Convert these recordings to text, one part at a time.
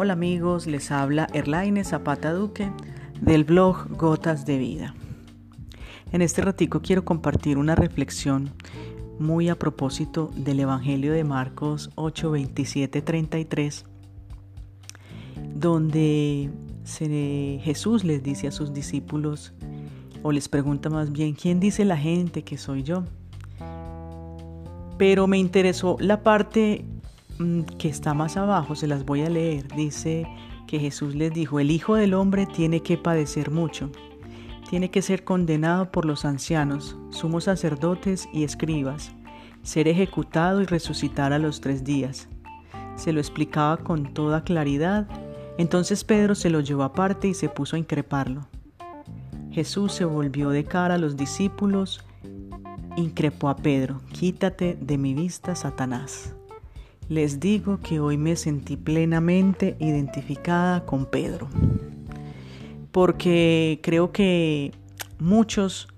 Hola amigos, les habla Erlaine Zapata Duque del blog Gotas de Vida. En este ratico quiero compartir una reflexión muy a propósito del Evangelio de Marcos 8, 27, 33, donde Jesús les dice a sus discípulos, o les pregunta más bien, ¿quién dice la gente que soy yo? Pero me interesó la parte que está más abajo, se las voy a leer. Dice que Jesús les dijo, el Hijo del Hombre tiene que padecer mucho, tiene que ser condenado por los ancianos, sumos sacerdotes y escribas, ser ejecutado y resucitar a los tres días. Se lo explicaba con toda claridad. Entonces Pedro se lo llevó aparte y se puso a increparlo. Jesús se volvió de cara a los discípulos, increpó a Pedro, quítate de mi vista, Satanás. Les digo que hoy me sentí plenamente identificada con Pedro, porque creo que muchos,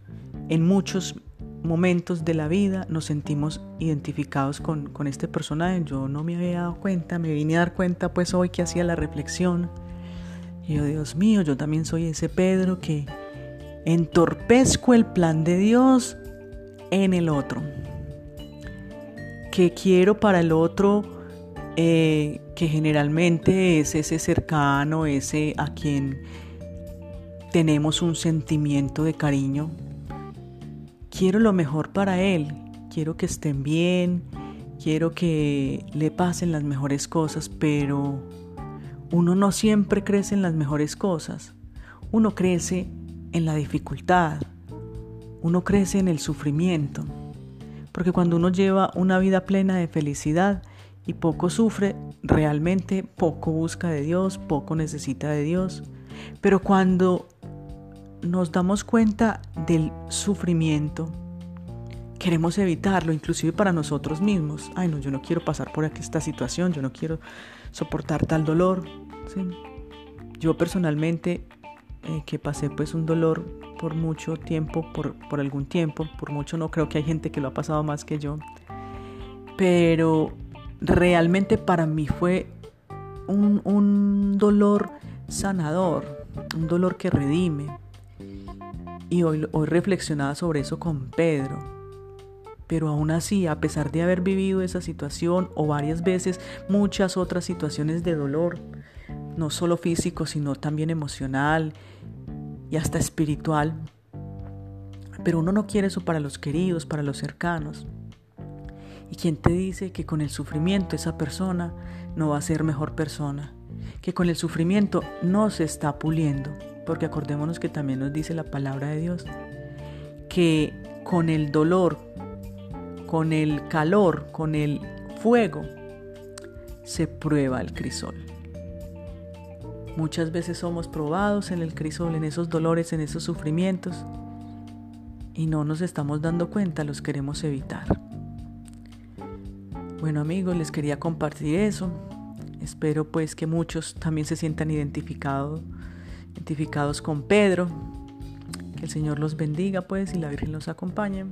en muchos momentos de la vida nos sentimos identificados con, con, este personaje. Yo no me había dado cuenta, me vine a dar cuenta pues hoy que hacía la reflexión. Y yo, Dios mío, yo también soy ese Pedro que entorpezco el plan de Dios en el otro que quiero para el otro, eh, que generalmente es ese cercano, ese a quien tenemos un sentimiento de cariño. Quiero lo mejor para él, quiero que estén bien, quiero que le pasen las mejores cosas, pero uno no siempre crece en las mejores cosas. Uno crece en la dificultad, uno crece en el sufrimiento. Porque cuando uno lleva una vida plena de felicidad y poco sufre, realmente poco busca de Dios, poco necesita de Dios. Pero cuando nos damos cuenta del sufrimiento, queremos evitarlo, inclusive para nosotros mismos. Ay, no, yo no quiero pasar por esta situación, yo no quiero soportar tal dolor. Yo personalmente, eh, que pasé pues un dolor por mucho tiempo, por, por algún tiempo, por mucho no creo que hay gente que lo ha pasado más que yo, pero realmente para mí fue un, un dolor sanador, un dolor que redime. Y hoy, hoy reflexionaba sobre eso con Pedro. Pero aún así, a pesar de haber vivido esa situación o varias veces muchas otras situaciones de dolor, no solo físico, sino también emocional y hasta espiritual. Pero uno no quiere eso para los queridos, para los cercanos. ¿Y quién te dice que con el sufrimiento esa persona no va a ser mejor persona? Que con el sufrimiento no se está puliendo. Porque acordémonos que también nos dice la palabra de Dios que con el dolor, con el calor, con el fuego, se prueba el crisol. Muchas veces somos probados en el crisol, en esos dolores, en esos sufrimientos, y no nos estamos dando cuenta, los queremos evitar. Bueno amigos, les quería compartir eso. Espero pues que muchos también se sientan identificados, identificados con Pedro. Que el Señor los bendiga pues y la Virgen los acompañe.